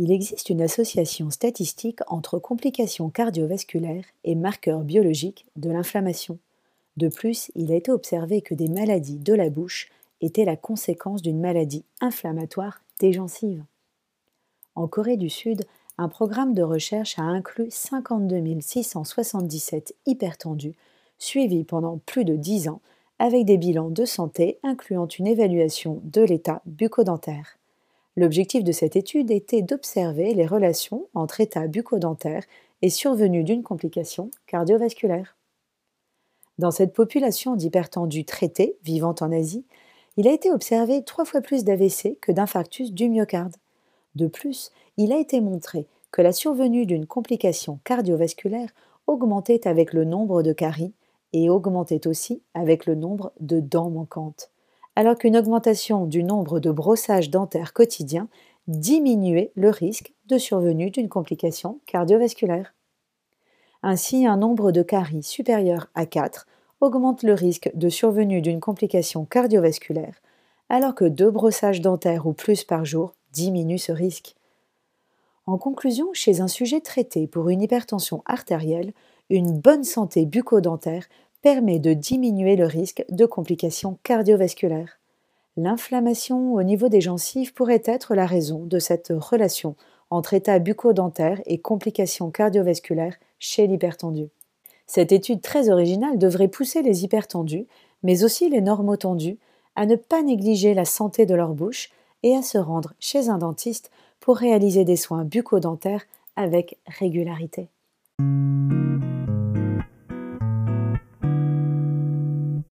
Il existe une association statistique entre complications cardiovasculaires et marqueurs biologiques de l'inflammation. De plus, il a été observé que des maladies de la bouche étaient la conséquence d'une maladie inflammatoire des. En Corée du Sud, un programme de recherche a inclus 52 677 hypertendus, suivis pendant plus de 10 ans, avec des bilans de santé incluant une évaluation de l'état bucco-dentaire. L'objectif de cette étude était d'observer les relations entre état bucco-dentaire et survenue d'une complication cardiovasculaire. Dans cette population d'hypertendus traités vivant en Asie, il a été observé trois fois plus d'AVC que d'infarctus du myocarde. De plus, il a été montré que la survenue d'une complication cardiovasculaire augmentait avec le nombre de caries et augmentait aussi avec le nombre de dents manquantes alors qu'une augmentation du nombre de brossages dentaires quotidiens diminuait le risque de survenue d'une complication cardiovasculaire. Ainsi, un nombre de caries supérieur à 4 augmente le risque de survenue d'une complication cardiovasculaire, alors que deux brossages dentaires ou plus par jour diminuent ce risque. En conclusion, chez un sujet traité pour une hypertension artérielle, une bonne santé bucco-dentaire permet de diminuer le risque de complications cardiovasculaires. L'inflammation au niveau des gencives pourrait être la raison de cette relation entre état bucco-dentaire et complications cardiovasculaires chez l'hypertendu. Cette étude très originale devrait pousser les hypertendus, mais aussi les normotendus, à ne pas négliger la santé de leur bouche et à se rendre chez un dentiste pour réaliser des soins bucco-dentaires avec régularité.